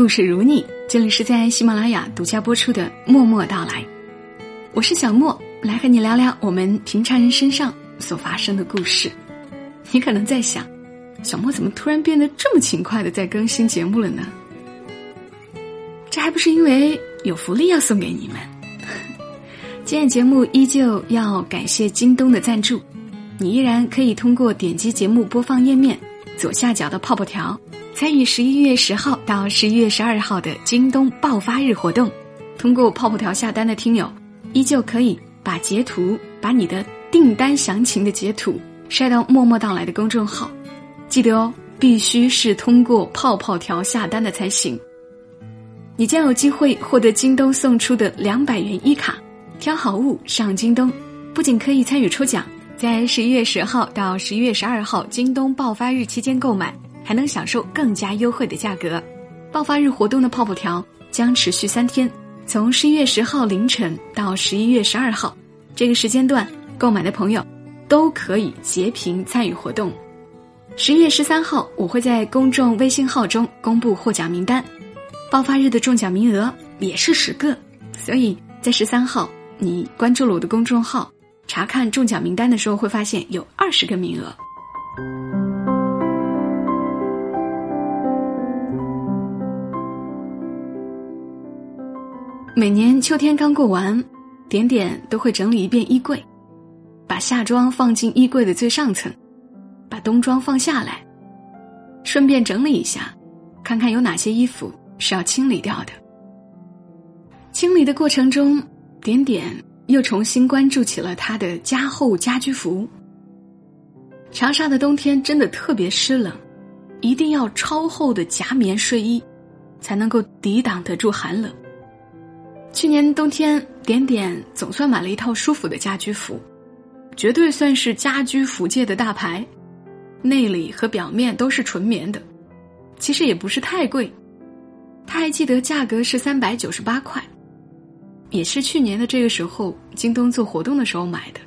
故事如你，这里是在喜马拉雅独家播出的《默默到来》，我是小莫，来和你聊聊我们平常人身上所发生的故事。你可能在想，小莫怎么突然变得这么勤快的在更新节目了呢？这还不是因为有福利要送给你们。今天节目依旧要感谢京东的赞助，你依然可以通过点击节目播放页面左下角的泡泡条，参与十一月十号到十一月十二号的京东爆发日活动。通过泡泡条下单的听友，依旧可以把截图，把你的订单详情的截图晒到默默到来的公众号。记得哦，必须是通过泡泡条下单的才行。你将有机会获得京东送出的两百元一卡，挑好物上京东，不仅可以参与抽奖，在十一月十号到十一月十二号京东爆发日期间购买，还能享受更加优惠的价格。爆发日活动的泡泡条将持续三天，从十一月十号凌晨到十一月十二号这个时间段购买的朋友，都可以截屏参与活动。十一月十三号，我会在公众微信号中公布获奖名单。爆发日的中奖名额也是十个，所以在十三号你关注了我的公众号，查看中奖名单的时候，会发现有二十个名额。每年秋天刚过完，点点都会整理一遍衣柜，把夏装放进衣柜的最上层，把冬装放下来，顺便整理一下，看看有哪些衣服。是要清理掉的。清理的过程中，点点又重新关注起了他的加厚家居服。长沙的冬天真的特别湿冷，一定要超厚的夹棉睡衣，才能够抵挡得住寒冷。去年冬天，点点总算买了一套舒服的家居服，绝对算是家居服界的大牌，内里和表面都是纯棉的，其实也不是太贵。他还记得价格是三百九十八块，也是去年的这个时候京东做活动的时候买的。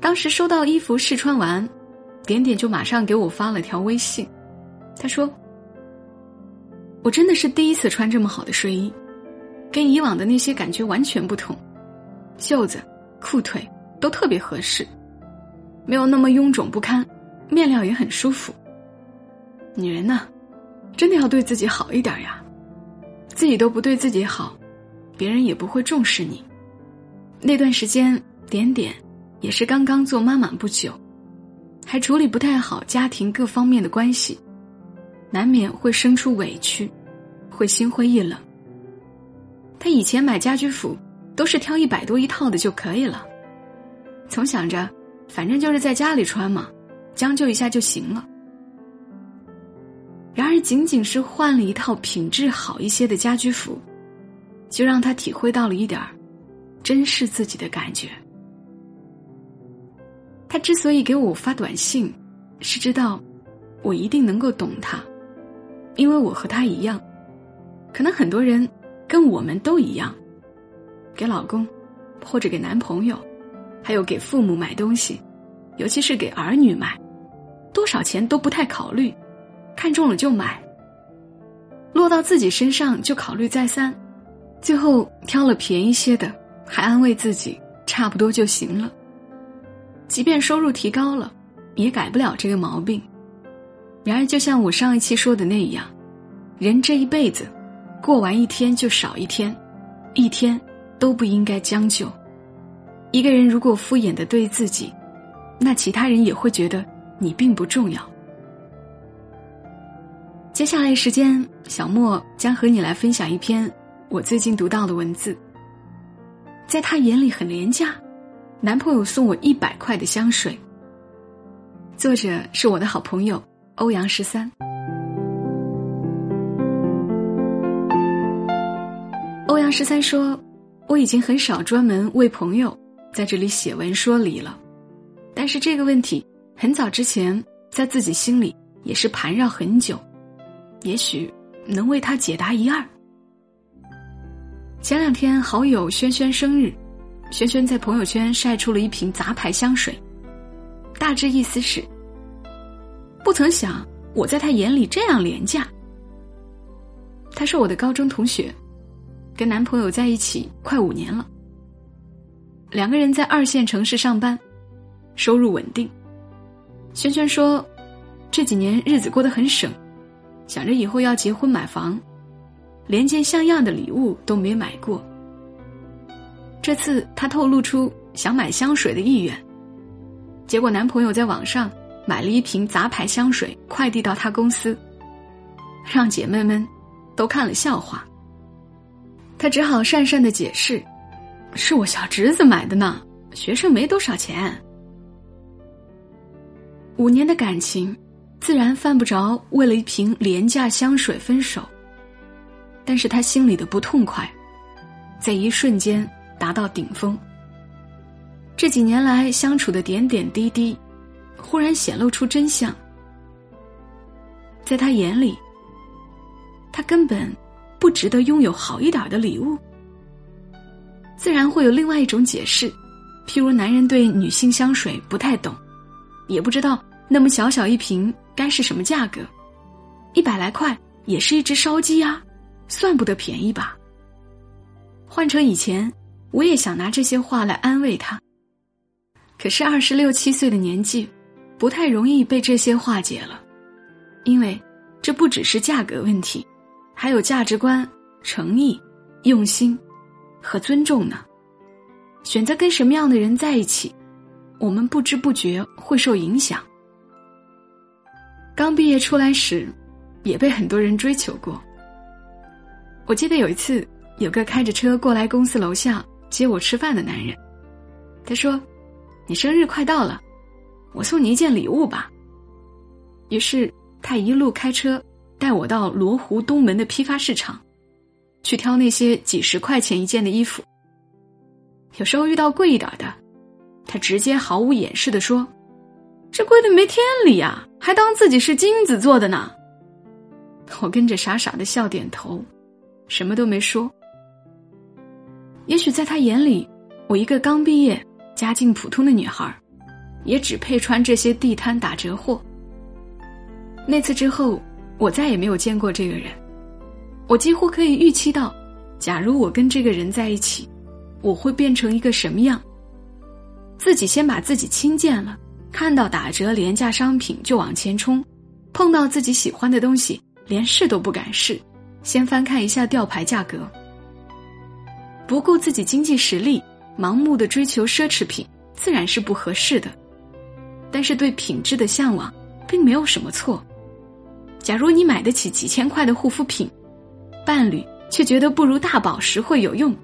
当时收到衣服试穿完，点点就马上给我发了条微信，他说：“我真的是第一次穿这么好的睡衣，跟以往的那些感觉完全不同，袖子、裤腿都特别合适，没有那么臃肿不堪，面料也很舒服。女人呢？”真的要对自己好一点呀，自己都不对自己好，别人也不会重视你。那段时间，点点也是刚刚做妈妈不久，还处理不太好家庭各方面的关系，难免会生出委屈，会心灰意冷。他以前买家居服都是挑一百多一套的就可以了，总想着反正就是在家里穿嘛，将就一下就行了。然而，仅仅是换了一套品质好一些的家居服，就让他体会到了一点儿珍视自己的感觉。他之所以给我发短信，是知道我一定能够懂他，因为我和他一样，可能很多人跟我们都一样，给老公或者给男朋友，还有给父母买东西，尤其是给儿女买，多少钱都不太考虑。看中了就买，落到自己身上就考虑再三，最后挑了便宜些的，还安慰自己差不多就行了。即便收入提高了，也改不了这个毛病。然而，就像我上一期说的那样，人这一辈子，过完一天就少一天，一天都不应该将就。一个人如果敷衍的对自己，那其他人也会觉得你并不重要。接下来时间，小莫将和你来分享一篇我最近读到的文字。在他眼里很廉价，男朋友送我一百块的香水。作者是我的好朋友欧阳十三。二十三说：“我已经很少专门为朋友在这里写文说理了，但是这个问题很早之前在自己心里也是盘绕很久。”也许能为他解答一二。前两天好友轩轩生日，轩轩在朋友圈晒出了一瓶杂牌香水，大致意思是：不曾想我在他眼里这样廉价。他是我的高中同学，跟男朋友在一起快五年了。两个人在二线城市上班，收入稳定。萱萱说，这几年日子过得很省，想着以后要结婚买房，连件像样的礼物都没买过。这次她透露出想买香水的意愿，结果男朋友在网上买了一瓶杂牌香水，快递到她公司，让姐妹们都看了笑话。他只好讪讪的解释。是我小侄子买的呢，学生没多少钱。五年的感情，自然犯不着为了一瓶廉价香水分手。但是他心里的不痛快，在一瞬间达到顶峰。这几年来相处的点点滴滴，忽然显露出真相。在他眼里，他根本不值得拥有好一点的礼物。自然会有另外一种解释，譬如男人对女性香水不太懂，也不知道那么小小一瓶该是什么价格，一百来块也是一只烧鸡啊，算不得便宜吧。换成以前，我也想拿这些话来安慰他，可是二十六七岁的年纪，不太容易被这些化解了，因为这不只是价格问题，还有价值观、诚意、用心。和尊重呢？选择跟什么样的人在一起，我们不知不觉会受影响。刚毕业出来时，也被很多人追求过。我记得有一次，有个开着车过来公司楼下接我吃饭的男人，他说：“你生日快到了，我送你一件礼物吧。”于是他一路开车带我到罗湖东门的批发市场。去挑那些几十块钱一件的衣服。有时候遇到贵一点的，他直接毫无掩饰的说：“这贵的没天理呀，还当自己是金子做的呢。”我跟着傻傻的笑点头，什么都没说。也许在他眼里，我一个刚毕业、家境普通的女孩，也只配穿这些地摊打折货。那次之后，我再也没有见过这个人。我几乎可以预期到，假如我跟这个人在一起，我会变成一个什么样。自己先把自己轻贱了，看到打折廉价商品就往前冲，碰到自己喜欢的东西连试都不敢试，先翻看一下吊牌价格。不顾自己经济实力，盲目的追求奢侈品，自然是不合适的。但是对品质的向往，并没有什么错。假如你买得起几千块的护肤品，伴侣却觉得不如大宝实惠有用，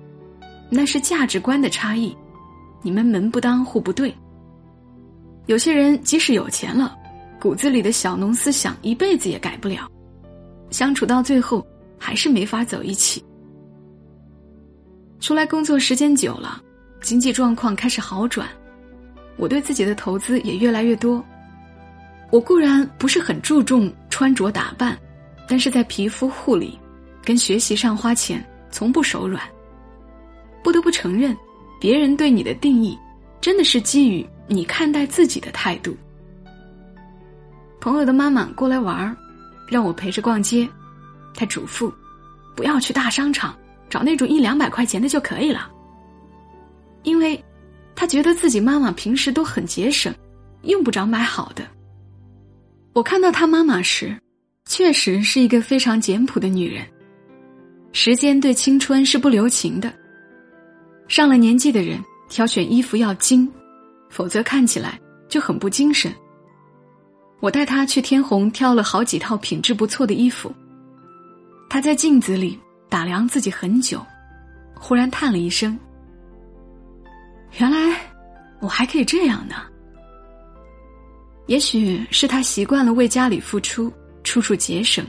那是价值观的差异，你们门不当户不对。有些人即使有钱了，骨子里的小农思想一辈子也改不了，相处到最后还是没法走一起。出来工作时间久了，经济状况开始好转，我对自己的投资也越来越多。我固然不是很注重穿着打扮，但是在皮肤护理。跟学习上花钱，从不手软。不得不承认，别人对你的定义，真的是基于你看待自己的态度。朋友的妈妈过来玩儿，让我陪着逛街，她嘱咐，不要去大商场，找那种一两百块钱的就可以了。因为，她觉得自己妈妈平时都很节省，用不着买好的。我看到她妈妈时，确实是一个非常简朴的女人。时间对青春是不留情的。上了年纪的人挑选衣服要精，否则看起来就很不精神。我带他去天虹挑了好几套品质不错的衣服。他在镜子里打量自己很久，忽然叹了一声：“原来我还可以这样呢。”也许是他习惯了为家里付出，处处节省，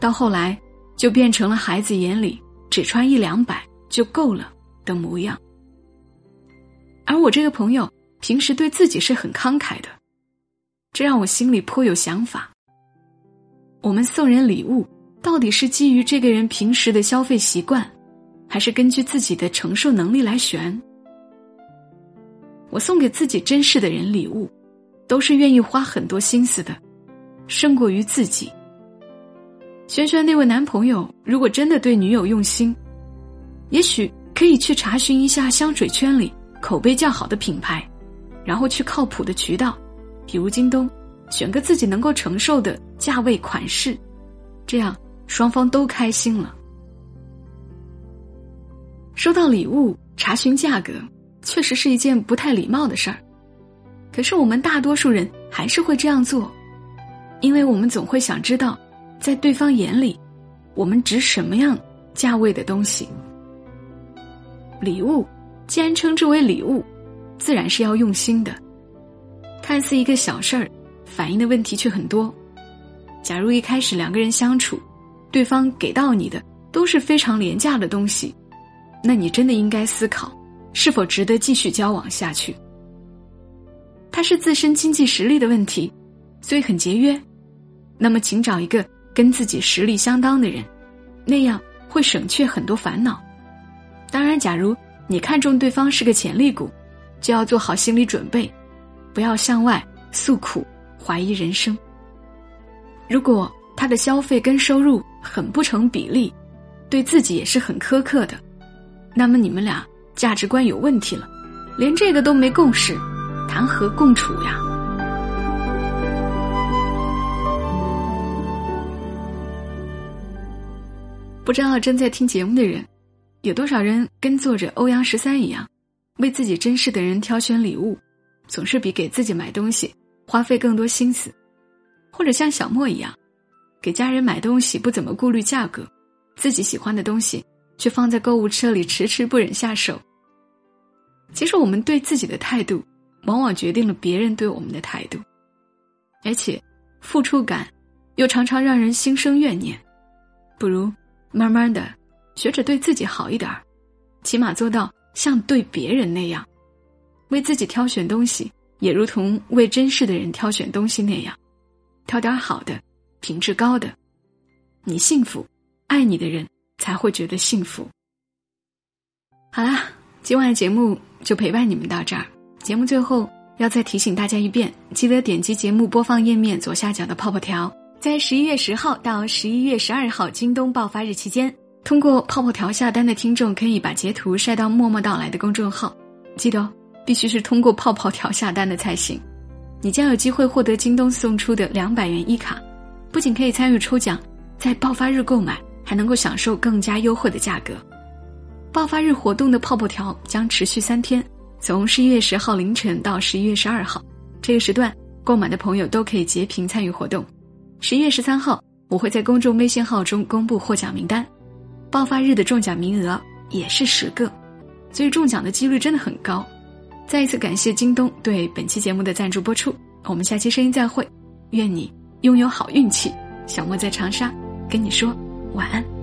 到后来。就变成了孩子眼里只穿一两百就够了的模样，而我这个朋友平时对自己是很慷慨的，这让我心里颇有想法。我们送人礼物，到底是基于这个人平时的消费习惯，还是根据自己的承受能力来选？我送给自己珍视的人礼物，都是愿意花很多心思的，胜过于自己。轩轩那位男朋友如果真的对女友用心，也许可以去查询一下香水圈里口碑较好的品牌，然后去靠谱的渠道，比如京东，选个自己能够承受的价位款式，这样双方都开心了。收到礼物查询价格，确实是一件不太礼貌的事儿，可是我们大多数人还是会这样做，因为我们总会想知道，在对方眼里，我们值什么样价位的东西。礼物既然称之为礼物，自然是要用心的。看似一个小事儿，反映的问题却很多。假如一开始两个人相处，对方给到你的都是非常廉价的东西。那你真的应该思考，是否值得继续交往下去。他是自身经济实力的问题，所以很节约。那么，请找一个跟自己实力相当的人，那样会省却很多烦恼。当然，假如你看中对方是个潜力股，就要做好心理准备，不要向外诉苦、怀疑人生。如果他的消费跟收入很不成比例，对自己也是很苛刻的。那么你们俩价值观有问题了，连这个都没共识，谈何共处呀？不知道正在听节目的人，有多少人跟作者欧阳十三一样，为自己珍视的人挑选礼物，总是比给自己买东西花费更多心思，或者像小莫一样，给家人买东西不怎么顾虑价格，自己喜欢的东西。却放在购物车里，迟迟不忍下手。其实，我们对自己的态度，往往决定了别人对我们的态度，而且，付出感又常常让人心生怨念。不如慢慢的学着对自己好一点儿，起码做到像对别人那样，为自己挑选东西，也如同为珍视的人挑选东西那样，挑点好的，品质高的，你幸福，爱你的人。才会觉得幸福。好啦，今晚的节目就陪伴你们到这儿。节目最后要再提醒大家一遍，记得点击节目播放页面左下角的泡泡条，在十一月十号到十一月十二号京东爆发日期间，通过泡泡条下单的听众可以把截图晒到默默到来的公众号。记得哦，必须是通过泡泡条下单的才行。你将有机会获得京东送出的两百元一卡，不仅可以参与抽奖，在爆发日购买。还能够享受更加优惠的价格。爆发日活动的泡泡条将持续三天，从十一月十号凌晨到十一月十二号，这个时段购买的朋友都可以截屏参与活动。十一月十三号，我会在公众微信号中公布获奖名单。爆发日的中奖名额也是十个，所以中奖的几率真的很高。再一次感谢京东对本期节目的赞助播出，我们下期声音再会，愿你拥有好运气。小莫在长沙跟你说。晚安。